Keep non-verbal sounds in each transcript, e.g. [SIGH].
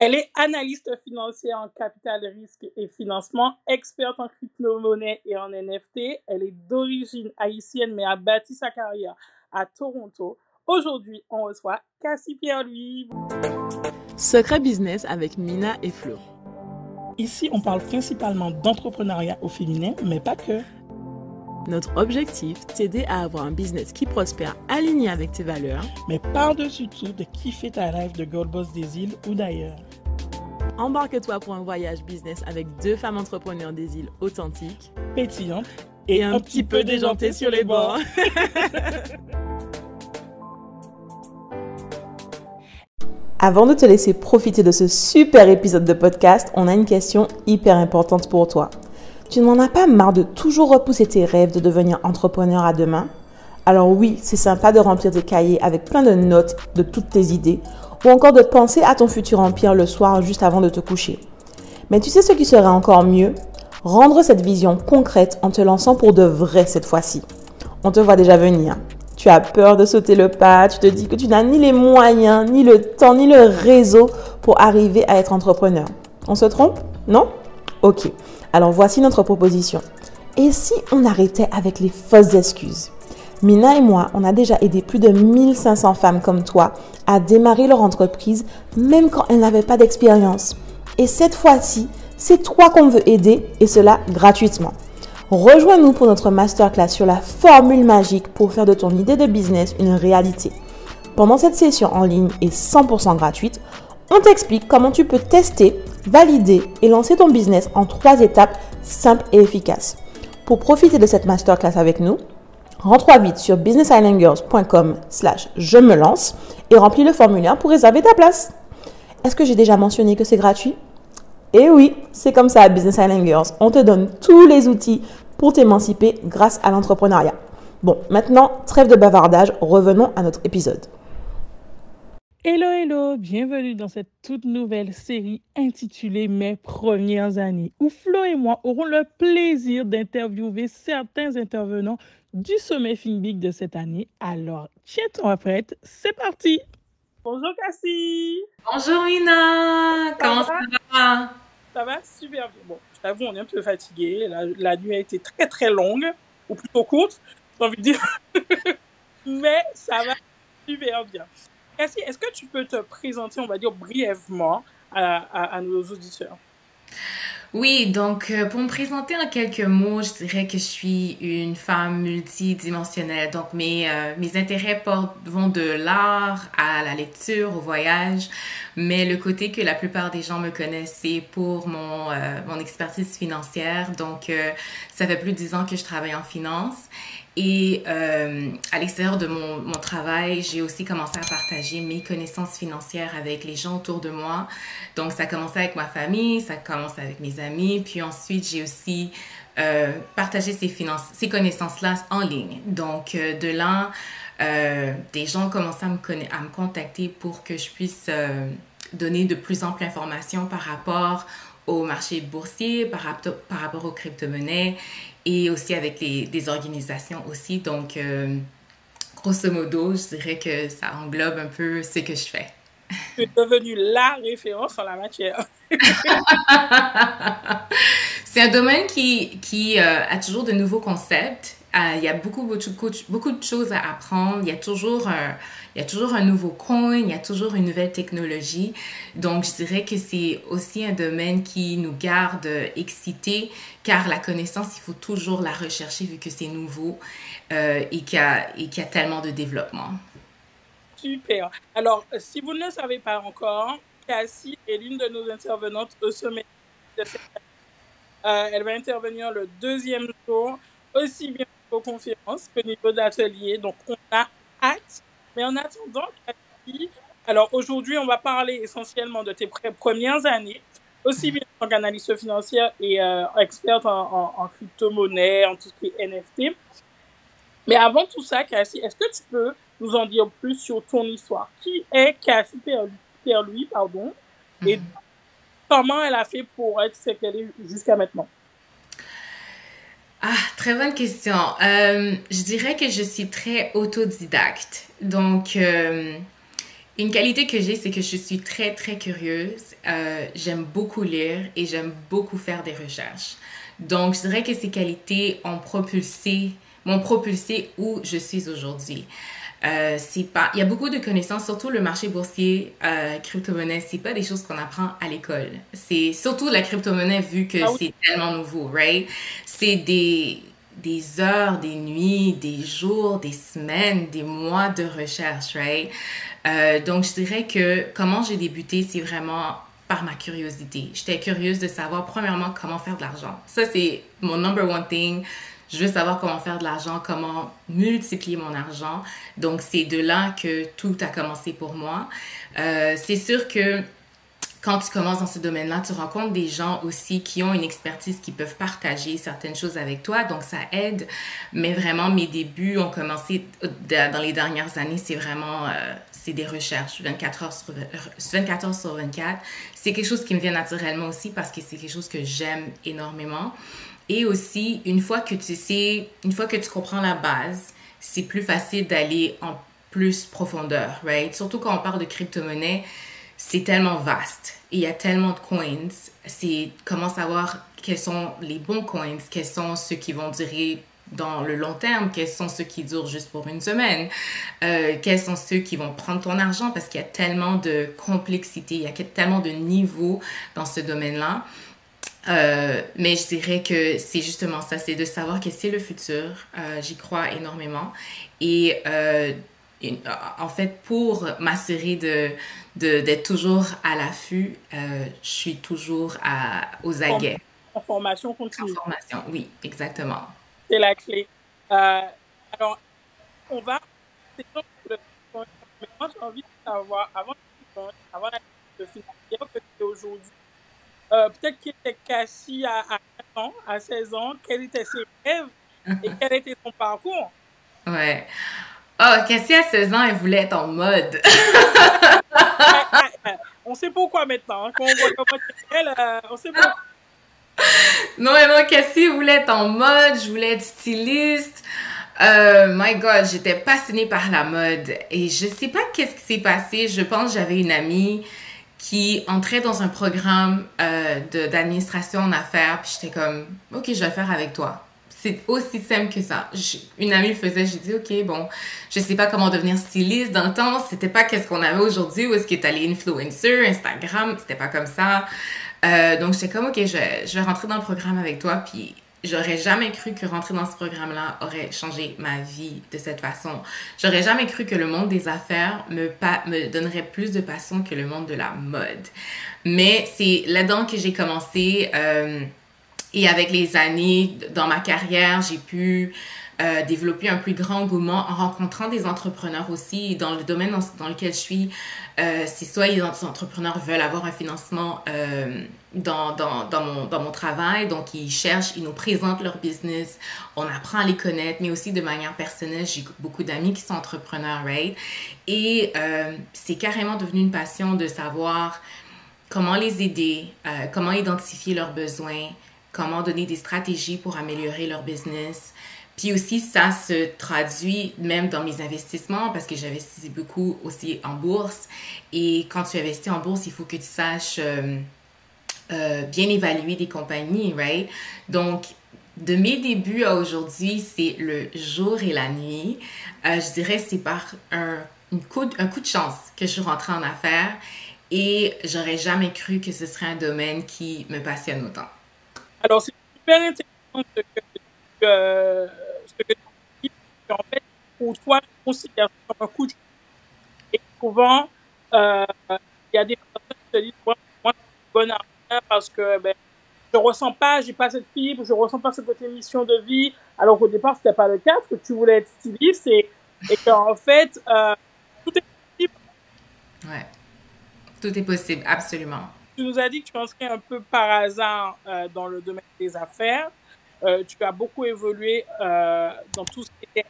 Elle est analyste financière en capital risque et financement, experte en crypto-monnaie et en NFT. Elle est d'origine haïtienne mais a bâti sa carrière à Toronto. Aujourd'hui, on reçoit Cassie Pierre-Louis. Secret Business avec Mina et Flo. Ici, on parle principalement d'entrepreneuriat au féminin, mais pas que. Notre objectif, t'aider à avoir un business qui prospère aligné avec tes valeurs, mais par-dessus tout, de kiffer ta rêve de Gold Boss des îles ou d'ailleurs. Embarque-toi pour un voyage business avec deux femmes entrepreneurs des îles authentiques, pétillantes et, un, petit peu déjantées sur les bords. [LAUGHS] Avant de te laisser profiter de ce super épisode de podcast, on a une question hyper importante pour toi. Tu n'en as pas marre de toujours repousser tes rêves de devenir entrepreneur à demain? Alors oui, c'est sympa de remplir tes cahiers avec plein de notes de toutes tes idées ou encore de penser à ton futur empire le soir juste avant de te coucher. Mais tu sais ce qui serait encore mieux? Rendre cette vision concrète en te lançant pour de vrai cette fois-ci. On te voit déjà venir. Tu as peur de sauter le pas, tu te dis que tu n'as ni les moyens, ni le temps, ni le réseau pour arriver à être entrepreneur. On se trompe? Non? Ok. Alors voici notre proposition. Et si on arrêtait avec les fausses excuses? Mina et moi, on a déjà aidé plus de 1500 femmes comme toi à démarrer leur entreprise même quand elles n'avaient pas d'expérience. Et cette fois-ci, c'est toi qu'on veut aider et cela gratuitement. Rejoins-nous pour notre masterclass sur la formule magique pour faire de ton idée de business une réalité. Pendant cette session en ligne et 100% gratuite, on t'explique comment tu peux tester, valider et lancer ton business en trois étapes simples et efficaces. Pour profiter de cette masterclass avec nous, rentre vite sur businessislandgirls.com slash je me lance et remplis le formulaire pour réserver ta place. Est-ce que j'ai déjà mentionné que c'est gratuit? Et oui, c'est comme ça à Business Island. On te donne tous les outils pour t'émanciper grâce à l'entrepreneuriat. Bon, maintenant, trêve de bavardage, revenons à notre épisode. Hello, hello, bienvenue dans cette toute nouvelle série intitulée Mes premières années, où Flo et moi aurons le plaisir d'interviewer certains intervenants du sommet FinBig de cette année. Alors, tiens-toi prête, c'est parti! Bonjour Cassie. Bonjour Mina. Comment ça va? Ça va super bien. Bon, je t'avoue, on est un peu fatigué. La, nuit a été très très longue, ou plutôt courte, j'ai envie de dire. [LAUGHS] Mais ça va super bien. Est-ce que tu peux te présenter, on va dire brièvement, à nos auditeurs? Oui, donc euh, pour me présenter en quelques mots, je dirais que je suis une femme multidimensionnelle. Donc mes, euh, mes intérêts vont de l'art à la lecture, au voyage, mais le côté que la plupart des gens me connaissent, c'est pour mon, euh, mon expertise financière. Donc ça fait plus de dix ans que je travaille en finance. Et euh, à l'extérieur de mon, travail, j'ai aussi commencé à partager mes connaissances financières avec les gens autour de moi. Donc, ça a avec ma famille, ça a commencé avec mes amis. Puis ensuite, j'ai aussi euh, partagé ces, ces connaissances-là en ligne. Donc, euh, de là, des gens commençaient à me, à me contacter pour que je puisse donner de plus amples informations par rapport au marché boursier, par, par rapport aux crypto-monnaies et aussi avec les, des organisations aussi. Donc, euh, grosso modo, je dirais que ça englobe un peu ce que je fais. Tu es devenue la référence en la matière. [LAUGHS] C'est un domaine qui, qui euh, a toujours de nouveaux concepts. Euh, il y a beaucoup, beaucoup, beaucoup de choses à apprendre. Il y a toujours un il y a toujours un nouveau coin, il y a toujours une nouvelle technologie. Donc, je dirais que c'est aussi un domaine qui nous garde excités, car la connaissance, il faut toujours la rechercher vu que c'est nouveau euh, et qu'il y, y, a tellement de développement. Super. Alors, si vous ne le savez pas encore, Cassie est l'une de nos intervenantes au sommet de cette euh, Elle va intervenir le deuxième jour, aussi bien aux conférences que au niveau de l'atelier. Donc, on a hâte mais en attendant, alors aujourd'hui, on va parler essentiellement de tes premières années, aussi bien en tant qu'analyste financière et euh, experte en, crypto-monnaie, en tout ce qui est NFT. Mais avant tout ça, Cassie, est-ce que tu peux nous en dire plus sur ton histoire? Qui est Cassie Pierre-Louis, pardon, et mhm. comment elle a fait pour être ce qu'elle est jusqu'à maintenant? Ah, très bonne question. Euh, je dirais que je suis très autodidacte. Donc, euh, une qualité que j'ai, c'est que je suis très, très curieuse. Euh, j'aime beaucoup lire et j'aime beaucoup faire des recherches. Donc, je dirais que ces qualités ont propulsé, m'ont propulsé où je suis aujourd'hui. Euh, c'est pas, il y a beaucoup de connaissances, surtout le marché boursier, euh, crypto-monnaie, c'est pas des choses qu'on apprend à l'école. C'est surtout la crypto-monnaie vu que ah c'est tellement nouveau, right? C'est des, des heures, des nuits, des jours, des semaines, des mois de recherche, right? Euh, donc, je dirais que comment j'ai débuté, c'est vraiment par ma curiosité. J'étais curieuse de savoir, premièrement, comment faire de l'argent. Ça, c'est mon number one thing. Je veux savoir comment faire de l'argent, comment multiplier mon argent. Donc, c'est de là que tout a commencé pour moi. Euh, c'est sûr que quand tu commences dans ce domaine-là, tu rencontres des gens aussi qui ont une expertise, qui peuvent partager certaines choses avec toi, donc ça aide. Mais vraiment, mes débuts ont commencé dans les dernières années, c'est vraiment, euh, des recherches, 24 heures sur 24 heures sur 24. C'est quelque chose qui me vient naturellement aussi parce que c'est quelque chose que j'aime énormément. Et aussi, une fois que tu sais, une fois que tu comprends la base, c'est plus facile d'aller en plus profondeur, right? Surtout quand on parle de crypto-monnaie, c'est tellement vaste. Il y a tellement de coins. C'est comment savoir quels sont les bons coins, quels sont ceux qui vont durer dans le long terme, quels sont ceux qui durent juste pour une semaine, euh, quels sont ceux qui vont prendre ton argent parce qu'il y a tellement de complexité, il y a tellement de niveaux dans ce domaine-là. Euh, mais je dirais que c'est justement ça, c'est de savoir que c'est le futur. Euh, j'y crois énormément. Et en fait, pour m'assurer de, d'être toujours à l'affût, euh, je suis toujours à, aux aguets. En formation continue. En formation, oui, exactement. C'est la clé. Euh, alors, on va. Mais moi, j'ai envie de savoir, avant, avant de finir, que tu aujourd'hui, euh, peut-être qu'il était Cassie à, à 15 ans, à 16 ans, quels étaient ses rêves et quel était son parcours? Ouais. Oh, Cassie, à 16 ans, elle voulait être en mode. [LAUGHS] on sait pourquoi maintenant. Hein, quand on voit comment elle, euh, on sait pourquoi. Non, non, Cassie voulait être en mode, je voulais être styliste. Euh, my God, j'étais passionnée par la mode et je sais pas qu'est-ce qui s'est passé. Je pense que j'avais une amie qui entrait dans un programme euh, d'administration en affaires, puis j'étais comme, ok, je vais le faire avec toi. C'est aussi simple que ça. une amie le faisait, j'ai dit, OK, bon, je sais pas comment devenir styliste. Dans le temps, c'était pas qu'est-ce qu'on avait aujourd'hui, où est-ce qu'il est allé influencer, Instagram, c'était pas comme ça. Euh, donc, j'étais comme, OK, je, je vais rentrer dans le programme avec toi, puis j'aurais jamais cru que rentrer dans ce programme-là aurait changé ma vie de cette façon. J'aurais jamais cru que le monde des affaires me, donnerait plus de passion que le monde de la mode. Mais c'est là-dedans que j'ai commencé. Euh, et avec les années, dans ma carrière, j'ai pu euh, développer un plus grand engouement en rencontrant des entrepreneurs aussi. Dans le domaine dans, lequel je suis, euh, c'est soit les entrepreneurs veulent avoir un financement euh, dans, dans, mon, dans mon travail, donc ils cherchent, ils nous présentent leur business, on apprend à les connaître, mais aussi de manière personnelle, j'ai beaucoup d'amis qui sont entrepreneurs, right? Et c'est carrément devenu une passion de savoir comment les aider, comment identifier leurs besoins, comment donner des stratégies pour améliorer leur business. Puis aussi, ça se traduit même dans mes investissements parce que j'investis beaucoup aussi en bourse. Et quand tu investis en bourse, il faut que tu saches euh, euh, bien évaluer des compagnies, right? Donc, de mes débuts à aujourd'hui, c'est le jour et la nuit. Euh, je dirais c'est par un, coup, de chance que je suis rentrée en affaires et j'aurais jamais cru que ce serait un domaine qui me passionne autant. Alors, c'est super intéressant que, En fait, pour toi, tu considères ça comme un coup de Et souvent, euh, il y a des personnes qui te disent, moi, moi je suis bonne à parce que ben, je ressens pas, j'ai pas cette fibre, je ressens pas cette mission de vie, alors qu'au départ, c'était pas le cas, parce que tu voulais être styliste et, et qu'en fait, euh, tout est possible. Ouais. Tout est possible, absolument tu nous as dit que tu inscris un peu par hasard euh, dans le domaine des affaires. Euh, tu as beaucoup évolué dans tout ce qui était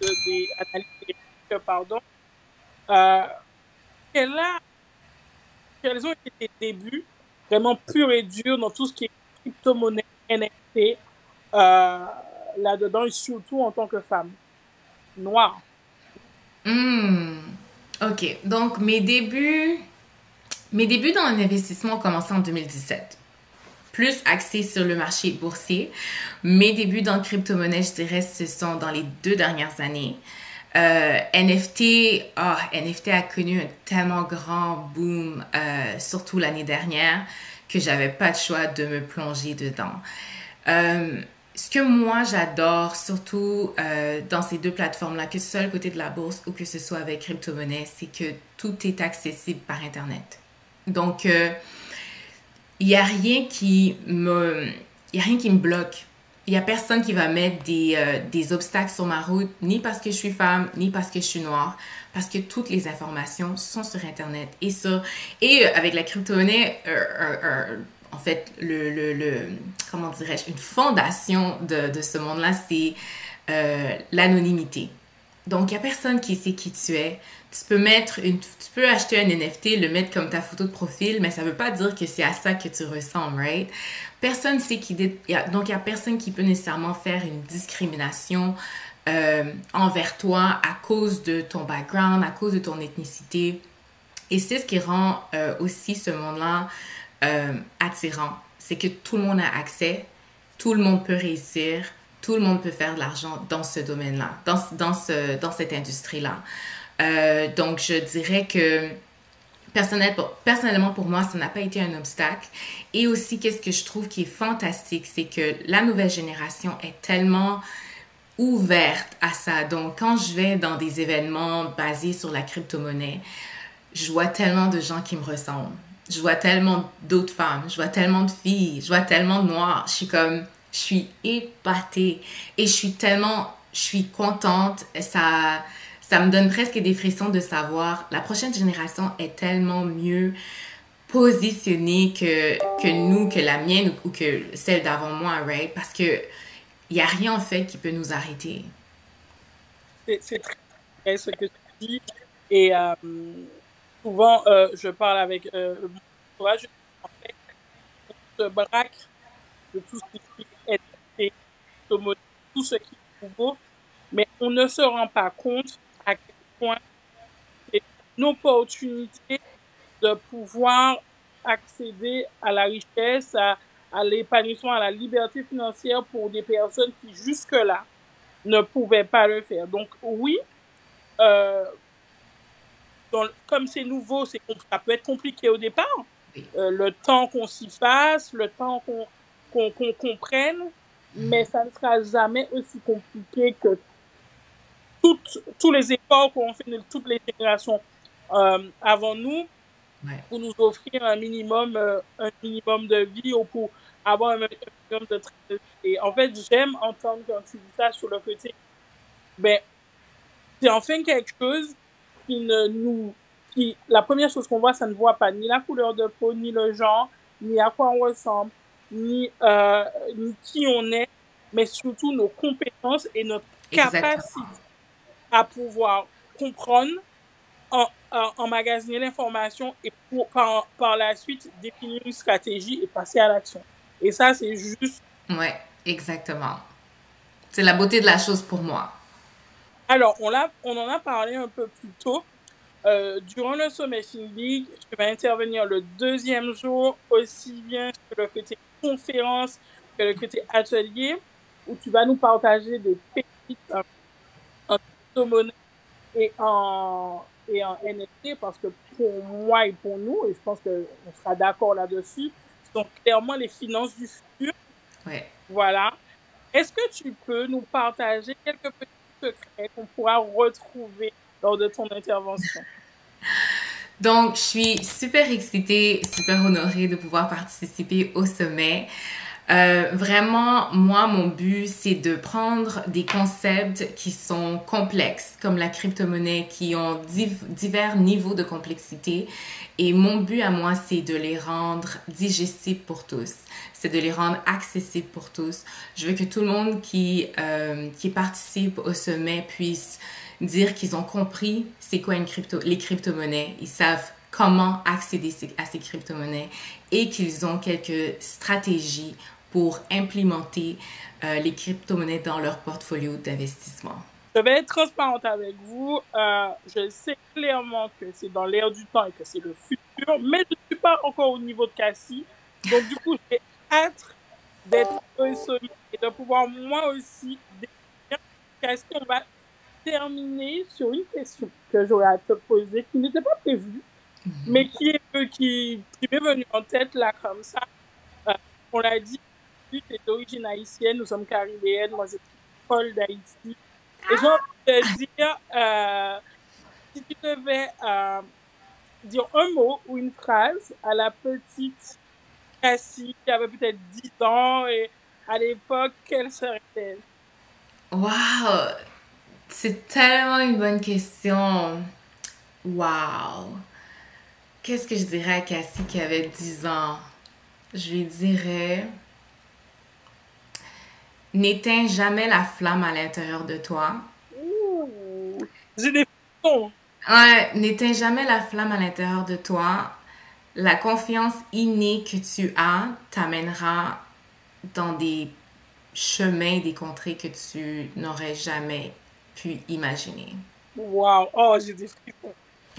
des analyses pardon. quel quels ont été tes débuts vraiment purs et durs dans tout ce qui est crypto-monnaie, NFT, là-dedans, et surtout en tant que femme noire? Hmm. OK. Donc, mes débuts, mes débuts dans l'investissement ont commencé en 2017. Plus axés sur le marché boursier. Mes débuts dans crypto-monnaie, je dirais, ce sont dans les deux dernières années. NFT, oh, NFT a connu un tellement grand boom, euh, surtout l'année dernière, que j'avais pas de choix de me plonger dedans. Euh, ce que moi j'adore, surtout euh, dans ces deux plateformes-là, que ce soit le côté de la bourse ou que ce soit avec crypto-monnaie, c'est que tout est accessible par Internet. Donc, il n'y a rien qui me... Il a rien qui me bloque. Il n'y a personne qui va mettre des, euh, des, obstacles sur ma route, ni parce que je suis femme, ni parce que je suis noire, parce que toutes les informations sont sur Internet. Et ça, et avec la crypto-monnaie, en fait, le, le, le comment dirais-je, une fondation de, de ce monde-là, c'est euh, l'anonymité. Donc, il n'y a personne qui sait qui tu es. Tu peux mettre une, tu peux acheter un NFT, le mettre comme ta photo de profil, mais ça veut pas dire que c'est à ça que tu ressembles, right? Personne sait qui, donc il n'y a personne qui peut nécessairement faire une discrimination euh, envers toi à cause de ton background, à cause de ton ethnicité. Et c'est ce qui rend euh, aussi ce monde-là euh, attirant. C'est que tout le monde a accès, tout le monde peut réussir, tout le monde peut faire de l'argent dans ce domaine-là, dans, dans, ce, dans cette industrie-là. Euh, donc, je dirais que personnellement, pour moi, ça n'a pas été un obstacle. Et aussi, qu'est-ce que je trouve qui est fantastique, c'est que la nouvelle génération est tellement ouverte à ça. Donc, quand je vais dans des événements basés sur la crypto-monnaie, je vois tellement de gens qui me ressemblent je vois tellement d'autres femmes, je vois tellement de filles, je vois tellement de noirs. Je suis comme, je suis épatée et je suis tellement, je suis contente. Ça, ça me donne presque des frissons de savoir la prochaine génération est tellement mieux positionnée que, que nous, que la mienne ou que celle d'avant moi, right? Parce que il n'y a rien en fait qui peut nous arrêter. C'est très vrai ce que tu dis. Et euh, souvent, euh, je parle avec euh, mon entourage, en fait, on braque de tout ce qui est tout ce qui est nouveau, mais on ne se rend pas compte à quel point c'est une opportunité de pouvoir accéder à la richesse, à, à l'épanouissement, à la liberté financière pour des personnes qui jusque-là ne pouvaient pas le faire. Donc oui, euh, comme c'est nouveau, c'est ça peut être compliqué au départ. Euh, le temps qu'on s'y fasse, le temps qu'on qu'on comprenne, mais ça ne sera jamais aussi compliqué que toutes, tous les efforts qu'ont fait toutes les générations euh, avant nous pour nous offrir un minimum, euh, un minimum de vie ou pour avoir un minimum de Et en fait, j'aime entendre quand tu dis ça sur le côté, ben, c'est enfin quelque chose qui ne nous, qui, la première chose qu'on voit, ça ne voit pas ni la couleur de peau, ni le genre, ni à quoi on ressemble, ni, euh, ni qui on est, mais surtout nos compétences et notre capacité à pouvoir comprendre, en, emmagasiner l'information et pour, par, par la suite définir une stratégie et passer à l'action. Et ça, c'est juste. Ouais, exactement. C'est la beauté de la chose pour moi. Alors, on, on en a parlé un peu plus tôt. Euh, durant le sommet League, tu vas intervenir le deuxième jour, aussi bien sur le côté conférence que le côté atelier, où tu vas nous partager des pépites en, crypto-monnaie et en, et en NFT, parce que pour moi et pour nous, et je pense qu'on sera d'accord là-dessus, ce sont clairement les finances du futur. Ouais. Voilà. Est-ce que tu peux nous partager quelques petits secrets qu'on pourra retrouver lors de ton intervention? [LAUGHS] Donc, je suis super excitée, super honorée de pouvoir participer au sommet. Euh, vraiment, moi, mon but, c'est de prendre des concepts qui sont complexes, comme la crypto-monnaie, qui ont divers niveaux de complexité. Et mon but à moi, c'est de les rendre digestibles pour tous. C'est de les rendre accessibles pour tous. Je veux que tout le monde qui, euh, qui participe au sommet puisse dire qu'ils ont compris c'est quoi une crypto, les crypto-monnaies. Ils savent comment accéder à ces crypto-monnaies et qu'ils ont quelques stratégies pour implémenter euh, les crypto-monnaies dans leur portfolio d'investissement. je vais être transparente avec vous. Euh, je sais clairement que c'est dans l'air du temps et que c'est le futur, mais je ne suis pas encore au niveau de Cassie. Donc, du coup, j'ai hâte d'être sommet et de pouvoir moi aussi. Cassie, on va terminer sur une question que j'aurais à te poser qui n'était pas prévue, mhm. mais qui est qui, qui m'est venue en tête là comme ça. Euh, on l'a dit, tu es d'origine haïtienne, nous sommes caribéennes, moi je suis Paul d'Haïti. Et j'ai envie de dire, euh, si tu devais euh, dire un mot ou une phrase à la petite Cassie qui avait peut-être 10 ans et à l'époque, quelle serait-elle? Waouh! C'est tellement une bonne question. Waouh! Qu'est-ce que je dirais à Cassie qui avait 10 ans? Je lui dirais N'éteins jamais la flamme à l'intérieur de toi. J'ai des Ouais, n'éteins jamais la flamme à l'intérieur de toi. La confiance innée que tu as t'amènera dans des chemins, des contrées que tu n'aurais jamais pu imaginer. Wow! Oh, j'ai des frissons. [LAUGHS]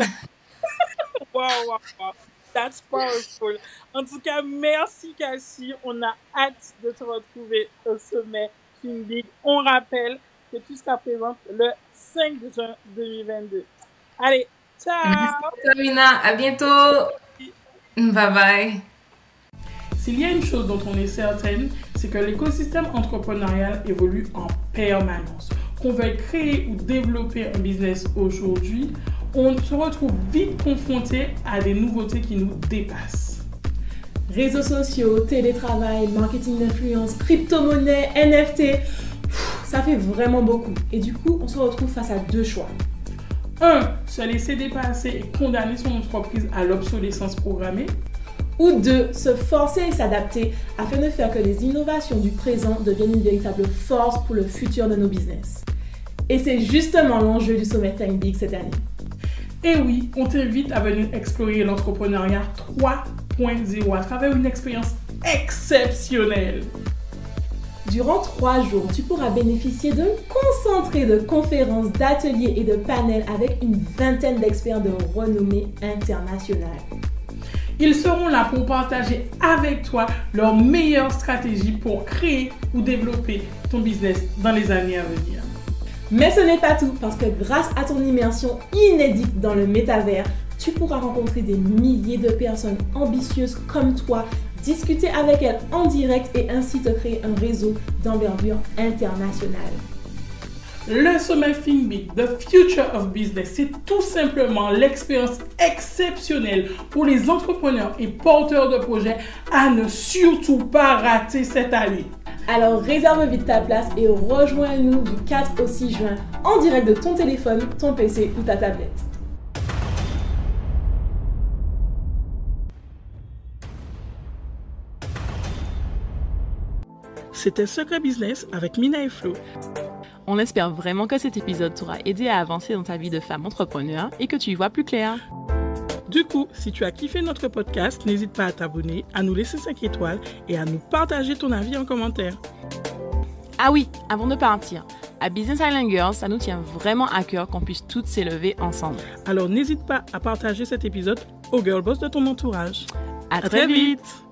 wow, wow, wow. That's powerful. En tout cas, merci Cassie. On a hâte de te retrouver au sommet Big. On rappelle que tout sera présent le 5 juin 2022. Allez, ciao! Merci. À bientôt! Bye bye! S'il y a une chose dont on est certaine, c'est que l'écosystème entrepreneurial évolue en permanence. Qu'on veuille créer ou développer un business aujourd'hui, on se retrouve vite confronté à des nouveautés qui nous dépassent. Réseaux sociaux, télétravail, marketing d'influence, crypto-monnaie, NFT, ça fait vraiment beaucoup. Et du coup, on se retrouve face à deux choix. Un, se laisser dépasser et condamner son entreprise à l'obsolescence programmée. Ou deux, se forcer et s'adapter afin de faire que les innovations du présent deviennent une véritable force pour le futur de nos business. Et c'est justement l'enjeu du sommet Time Big cette année. Et oui, on t'invite à venir explorer l'entrepreneuriat 3.0 à travers une expérience exceptionnelle. Durant trois jours, tu pourras bénéficier d'un concentré de conférences, d'ateliers et de panels avec une vingtaine d'experts de renommée internationale. Ils seront là pour partager avec toi leurs meilleures stratégies pour créer ou développer ton business dans les années à venir. Mais ce n'est pas tout, parce que grâce à ton immersion inédite dans le métavers, tu pourras rencontrer des milliers de personnes ambitieuses comme toi, discuter avec elles en direct et ainsi te créer un réseau d'envergure internationale. Le sommet Big, The Future of Business, c'est tout simplement l'expérience exceptionnelle pour les entrepreneurs et porteurs de projets à ne surtout pas rater cette année. Alors réserve vite ta place et rejoins-nous du 4 au 6 juin en direct de ton téléphone, ton PC ou ta tablette. C'était Secret Business avec Mina et Flo. On espère vraiment que cet épisode t'aura aidé à avancer dans ta vie de femme entrepreneur et que tu y vois plus clair. Du coup, si tu as kiffé notre podcast, n'hésite pas à t'abonner, à nous laisser 5 étoiles et à nous partager ton avis en commentaire. Ah oui, avant de partir, à Business Island Girls, ça nous tient vraiment à cœur qu'on puisse toutes s'élever ensemble. Alors n'hésite pas à partager cet épisode aux girl boss de ton entourage. À, très, vite.